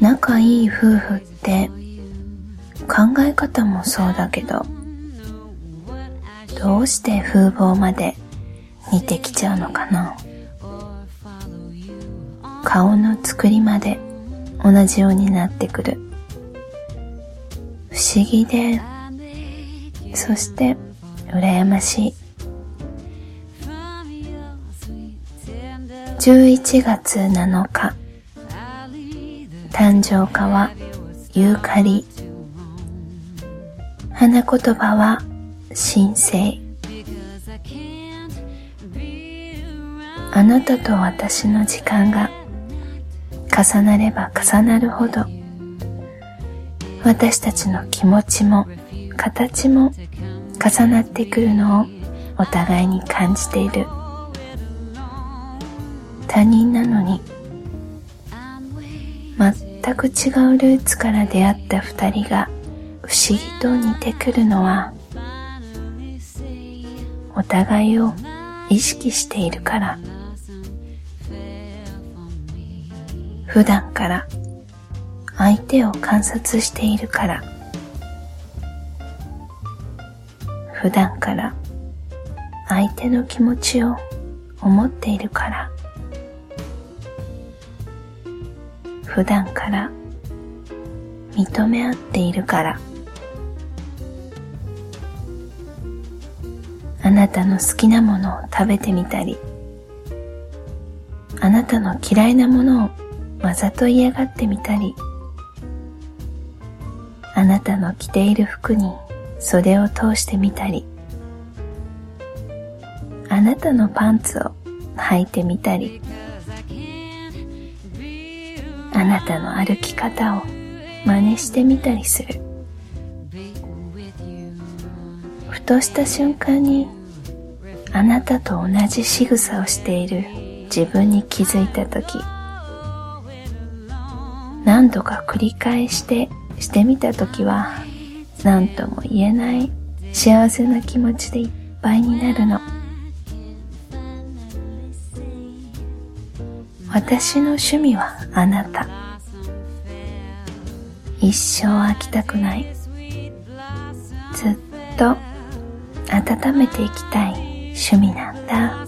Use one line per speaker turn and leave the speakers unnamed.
仲いい夫婦って考え方もそうだけどどうして風貌まで似てきちゃうのかな？顔の作りまで同じようになってくる。不思議でそして羨ましい。11月7日。誕生花はユーカリ。花言葉は神聖。あなたと私の時間が重なれば重なるほど。私たちの気持ちも形も重なってくるのをお互いに感じている。他人なのにく違うルーツから出会った二人が不思議と似てくるのはお互いを意識しているから。普段から相手を観察しているから。普段から相手の気持ちを思っているから。普段から認め合っているから。あなたの好きなものを食べてみたりあなたの嫌いなものをわざと嫌がってみたりあなたの着ている服に袖を通してみたりあなたのパンツを履いてみたりあなたの歩き方を真似してみたりする。ふとした瞬間にあなたと同じ仕草をしている自分に気づいた時何度か繰り返してしてみた時は何とも言えない幸せな気持ちでいっぱいになるの。私の趣味はあなた。一生飽きたくない。ずっと温めていきたい趣味なんだ。